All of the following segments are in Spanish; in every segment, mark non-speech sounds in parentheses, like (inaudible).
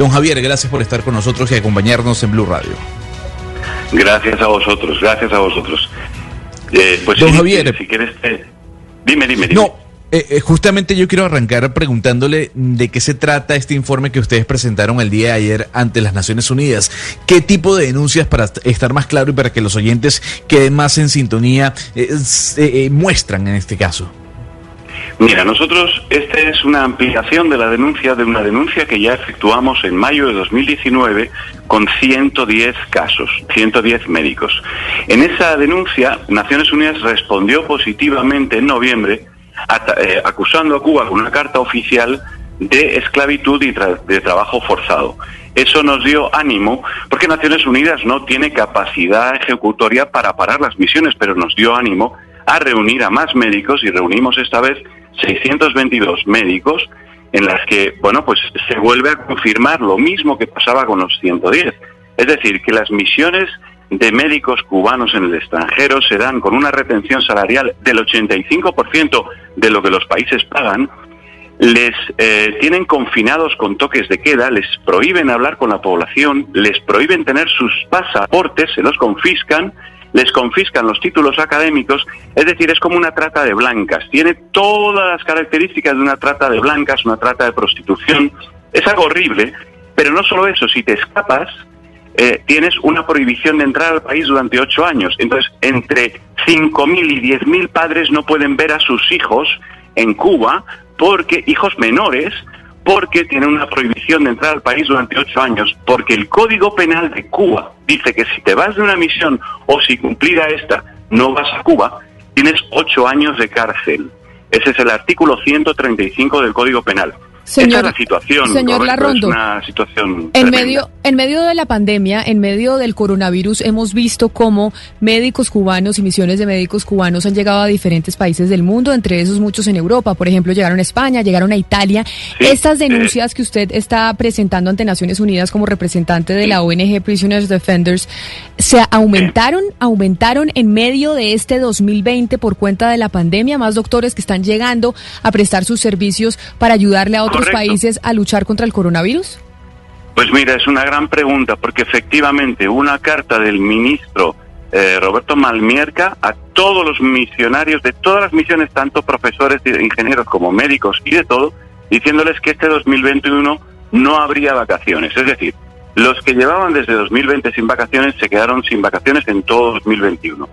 Don Javier, gracias por estar con nosotros y acompañarnos en Blue Radio. Gracias a vosotros, gracias a vosotros. Eh, pues Don Javier. si quieres, eh, dime, dime, dime. No, eh, eh, justamente yo quiero arrancar preguntándole de qué se trata este informe que ustedes presentaron el día de ayer ante las Naciones Unidas. ¿Qué tipo de denuncias, para est- estar más claro y para que los oyentes queden más en sintonía, eh, s- eh, muestran en este caso? Mira, nosotros, esta es una ampliación de la denuncia, de una denuncia que ya efectuamos en mayo de 2019 con 110 casos, 110 médicos. En esa denuncia, Naciones Unidas respondió positivamente en noviembre, eh, acusando a Cuba con una carta oficial de esclavitud y tra- de trabajo forzado. Eso nos dio ánimo, porque Naciones Unidas no tiene capacidad ejecutoria para parar las misiones, pero nos dio ánimo a reunir a más médicos y reunimos esta vez 622 médicos en las que, bueno, pues se vuelve a confirmar lo mismo que pasaba con los 110. Es decir, que las misiones de médicos cubanos en el extranjero se dan con una retención salarial del 85% de lo que los países pagan, les eh, tienen confinados con toques de queda, les prohíben hablar con la población, les prohíben tener sus pasaportes, se los confiscan, les confiscan los títulos académicos, es decir, es como una trata de blancas, tiene todas las características de una trata de blancas, una trata de prostitución, es algo horrible, pero no solo eso, si te escapas, eh, tienes una prohibición de entrar al país durante ocho años. Entonces, entre 5.000 y 10.000 padres no pueden ver a sus hijos en Cuba porque hijos menores porque tienen una prohibición de entrar al país durante ocho años, porque el Código Penal de Cuba dice que si te vas de una misión o si cumplida esta no vas a Cuba, tienes ocho años de cárcel. Ese es el artículo 135 del Código Penal. Esa es la situación. señor Larrondo. Es una situación En tremenda. medio, en medio de la pandemia, en medio del coronavirus, hemos visto cómo médicos cubanos y misiones de médicos cubanos han llegado a diferentes países del mundo, entre esos muchos en Europa. Por ejemplo, llegaron a España, llegaron a Italia. Sí, Estas denuncias que usted está presentando ante Naciones Unidas como representante de la ONG Prisoners Defenders, ¿se aumentaron, aumentaron en medio de este 2020 por cuenta de la pandemia? Más doctores que están llegando a prestar sus servicios para ayudarle a otros Correcto. países a luchar contra el coronavirus? Pues mira, es una gran pregunta, porque efectivamente una carta del ministro eh, Roberto Malmierca a todos los misionarios de todas las misiones, tanto profesores, ingenieros como médicos y de todo, diciéndoles que este 2021 no habría vacaciones. Es decir, los que llevaban desde 2020 sin vacaciones se quedaron sin vacaciones en todo 2021.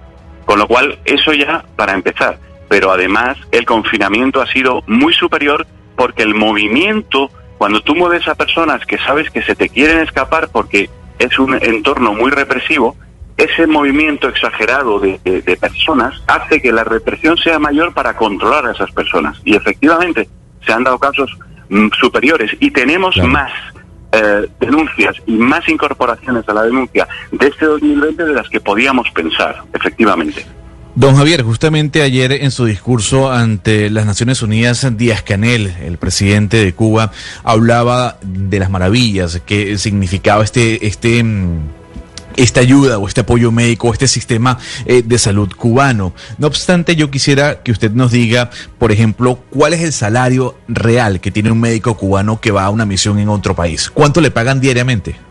Con lo cual, eso ya para empezar. Pero además, el confinamiento ha sido muy superior porque el movimiento, cuando tú mueves a personas que sabes que se te quieren escapar porque es un entorno muy represivo, ese movimiento exagerado de, de- de personas hace que la represión sea mayor para controlar a esas personas. Y efectivamente, se han dado casos mm, superiores y tenemos Claro. más eh, denuncias y más incorporaciones a la denuncia de este 2020 de las que podíamos pensar, efectivamente. Don Javier, justamente ayer en su discurso ante las Naciones Unidas, Díaz Canel, el presidente de Cuba, hablaba de las maravillas que significaba este, este, mm, esta ayuda o este apoyo médico, este sistema eh, de salud cubano. No obstante, yo quisiera que usted nos diga, por ejemplo, cuál es el salario real que tiene un médico cubano que va a una misión en otro país. ¿Cuánto le pagan diariamente?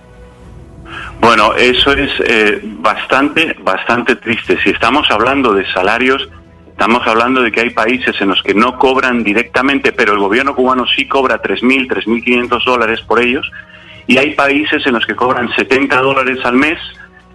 Bueno, eso es eh, bastante, bastante triste. Si estamos hablando de salarios, estamos hablando de que hay países en los que no cobran directamente, pero el gobierno cubano sí cobra 3.000, 3.500 dólares por ellos, y hay países en los que cobran 70 dólares al mes,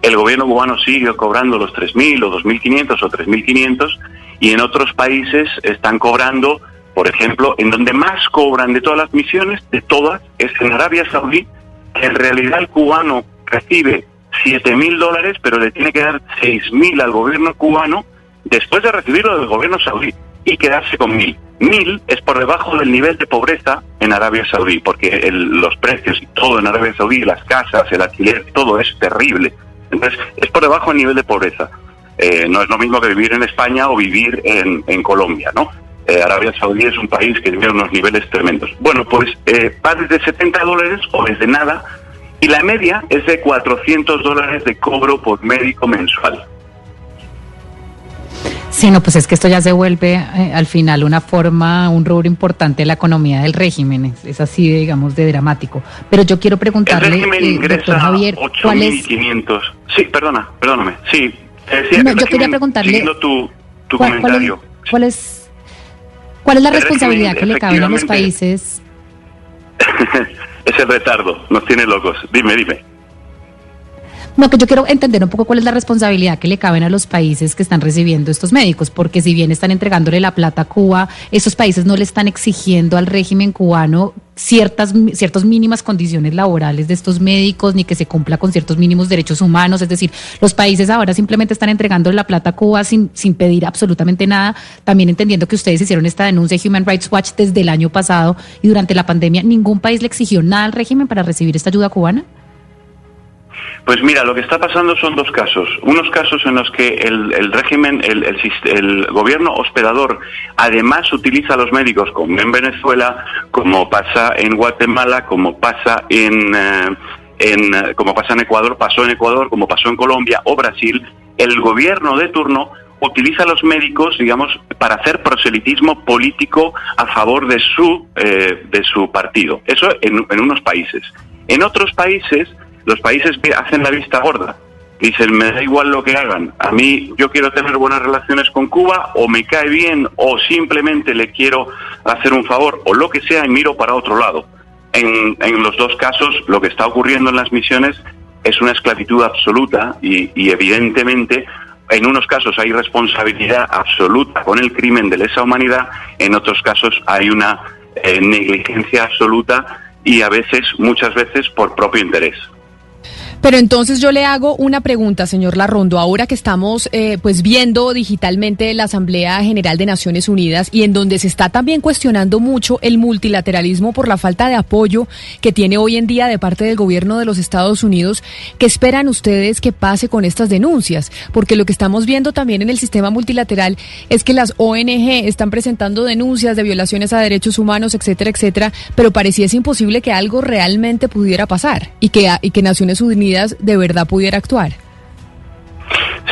el gobierno cubano sigue cobrando los 3.000 o 2.500 o 3.500, y en otros países están cobrando, por ejemplo, en donde más cobran de todas las misiones, de todas, es en Arabia Saudí, que en realidad el cubano recibe 7 mil dólares, pero le tiene que dar 6 mil al gobierno cubano después de recibirlo del gobierno saudí y quedarse con mil. 1000 es por debajo del nivel de pobreza en Arabia Saudí, porque el- los precios y todo en Arabia Saudí, las casas, el alquiler, todo es terrible. Entonces, es por debajo del nivel de pobreza. Eh, no es lo mismo que vivir en España o vivir en, en Colombia, ¿no? Eh, Arabia Saudí es un país que tiene unos niveles tremendos. Bueno, pues eh, va desde 70 dólares o desde nada, y la media es de 400 dólares de cobro por médico mensual. Sí, no, pues es que esto ya se vuelve eh, al final una forma, un rubro importante de la economía del régimen. Es, es así, de, digamos, de dramático. Pero yo quiero El preguntarle, régimen eh, doctor ingresa Javier, ¿cuál es, 8.500. Sí, perdona, perdóname. Sí, decía No, yo quería preguntarle tu, tu cuál, cuál comentario. es, cuál es, cuál es la El responsabilidad que le cabe a los países? (laughs) (laughs) es el retardo, nos tiene locos. Dime, dime. No, que yo quiero entender un poco cuál es la responsabilidad que le caben a los países que están recibiendo estos médicos, porque si bien están entregándole la plata a Cuba, esos países no le están exigiendo al régimen cubano ciertas ciertas mínimas condiciones laborales de estos médicos, ni que se cumpla con ciertos mínimos derechos humanos. Es decir, los países ahora simplemente están entregando la plata a Cuba sin, sin pedir absolutamente nada. También entendiendo que ustedes hicieron esta denuncia de Human Rights Watch desde el año pasado y durante la pandemia, ¿ningún país le exigió nada al régimen para recibir esta ayuda cubana? Pues mira, lo que está pasando son dos casos. Unos casos en los que el, régimen, el, el el gobierno hospedador, además utiliza a los médicos, como en Venezuela, como pasa en Guatemala, como pasa en, eh, en, eh, como pasa en Ecuador, pasó en Ecuador, como pasó en Colombia o Brasil. El gobierno de turno utiliza a los médicos, digamos, para hacer proselitismo político a favor de su eh, de su partido. Eso en unos países. En otros países los países que hacen la vista gorda. Dicen, me da igual lo que hagan. A mí yo quiero tener buenas relaciones con Cuba, o me cae bien, o simplemente le quiero hacer un favor, o lo que sea, y miro para otro lado. En, en los dos casos, lo que está ocurriendo en las misiones es una esclavitud absoluta y, evidentemente en unos casos hay responsabilidad absoluta con el crimen de lesa humanidad, en otros casos hay una eh, negligencia absoluta y a veces, muchas veces, por propio interés. Pero entonces yo le hago una pregunta, señor Larrondo, ahora que estamos eh, pues viendo digitalmente la Asamblea General de Naciones Unidas y en donde se está también cuestionando mucho el multilateralismo por la falta de apoyo que tiene hoy en día de parte del gobierno de los Estados Unidos, ¿qué esperan ustedes que pase con estas denuncias? Porque lo que estamos viendo también en el sistema multilateral es que las ONG están presentando denuncias de violaciones a derechos humanos, etcétera, etcétera, pero pareciese imposible que algo realmente pudiera pasar y que, y que Naciones Unidas de verdad pudiera actuar.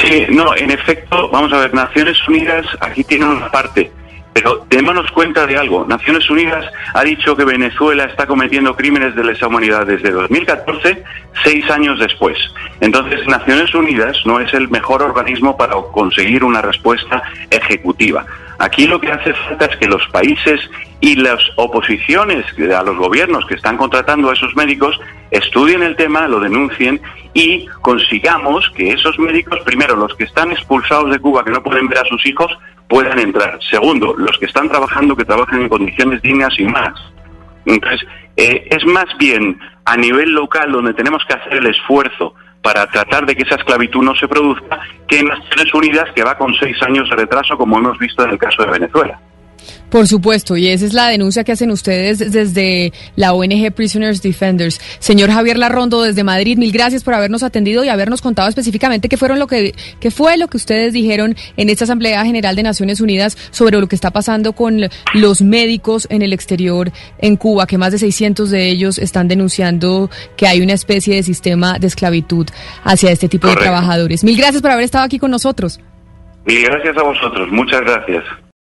Sí, no, en efecto, vamos a ver, Naciones Unidas aquí tiene una parte, pero démonos cuenta de algo. Naciones Unidas ha dicho que Venezuela está cometiendo crímenes de lesa humanidad desde 2014, seis años después. Entonces, Naciones Unidas no es el mejor organismo para conseguir una respuesta ejecutiva. Aquí lo que hace falta es que los países y las oposiciones a los gobiernos que están contratando a esos médicos estudien el tema, lo denuncien y consigamos que esos médicos, primero, los que están expulsados de Cuba, que no pueden ver a sus hijos, puedan entrar. Segundo, los que están trabajando, que trabajen en condiciones dignas y más. Entonces, eh, es más bien a nivel local donde tenemos que hacer el esfuerzo para tratar de que esa esclavitud no se produzca, que en Naciones Unidas, que va con seis años de retraso, como hemos visto en el caso de Venezuela. Por supuesto, y esa es la denuncia que hacen ustedes desde la ONG Prisoners Defenders. Señor Javier Larrondo, desde Madrid, mil gracias por habernos atendido y habernos contado específicamente qué fueron lo que qué fue lo que ustedes dijeron en esta Asamblea General de Naciones Unidas sobre lo que está pasando con los médicos en el exterior en Cuba, que más de 600 de ellos están denunciando que hay una especie de sistema de esclavitud hacia este tipo Correcto. de trabajadores. Mil gracias por haber estado aquí con nosotros. Y gracias a vosotros, muchas gracias.